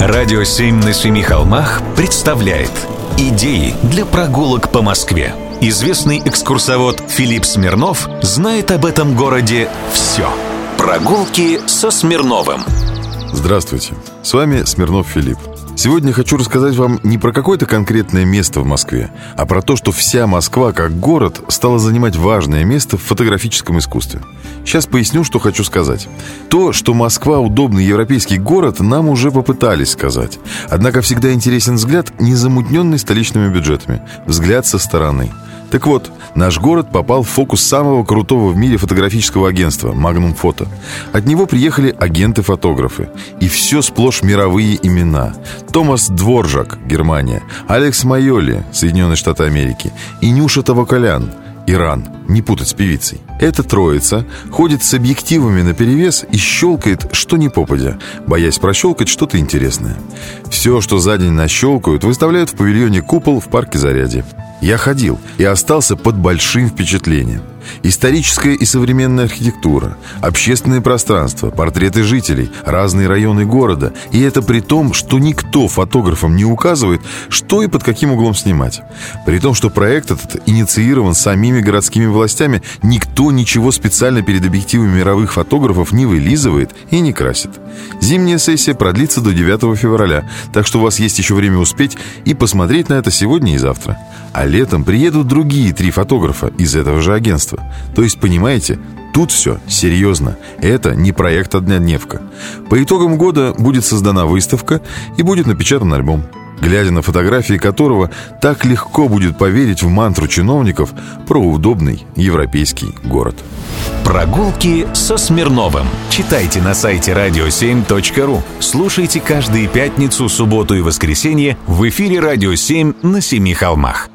Радио «Семь на семи холмах» представляет Идеи для прогулок по Москве Известный экскурсовод Филипп Смирнов знает об этом городе все Прогулки со Смирновым Здравствуйте, с вами Смирнов Филипп Сегодня хочу рассказать вам не про какое-то конкретное место в Москве, а про то, что вся Москва как город стала занимать важное место в фотографическом искусстве. Сейчас поясню, что хочу сказать. То, что Москва удобный европейский город, нам уже попытались сказать. Однако всегда интересен взгляд, не замутненный столичными бюджетами. Взгляд со стороны – так вот, наш город попал в фокус самого крутого в мире фотографического агентства Magnum Photo. От него приехали агенты-фотографы. И все сплошь мировые имена. Томас Дворжак, Германия. Алекс Майоли, Соединенные Штаты Америки. И Нюша Тавакалян, Иран, не путать с певицей. Эта троица ходит с объективами на перевес и щелкает, что не попадя, боясь прощелкать что-то интересное. Все, что за день нащелкают, выставляют в павильоне «Купол» в парке Зарядье. Я ходил и остался под большим впечатлением. Историческая и современная архитектура, общественное пространство, портреты жителей, разные районы города. И это при том, что никто фотографам не указывает, что и под каким углом снимать. При том, что проект этот инициирован самими городскими властями, никто ничего специально перед объективами мировых фотографов не вылизывает и не красит. Зимняя сессия продлится до 9 февраля, так что у вас есть еще время успеть и посмотреть на это сегодня и завтра. А летом приедут другие три фотографа из этого же агентства. То есть, понимаете, тут все серьезно. Это не проект «Однодневка». По итогам года будет создана выставка и будет напечатан альбом глядя на фотографии которого так легко будет поверить в мантру чиновников про удобный европейский город. Прогулки со Смирновым. Читайте на сайте radio7.ru. Слушайте каждые пятницу, субботу и воскресенье в эфире «Радио 7» на Семи холмах.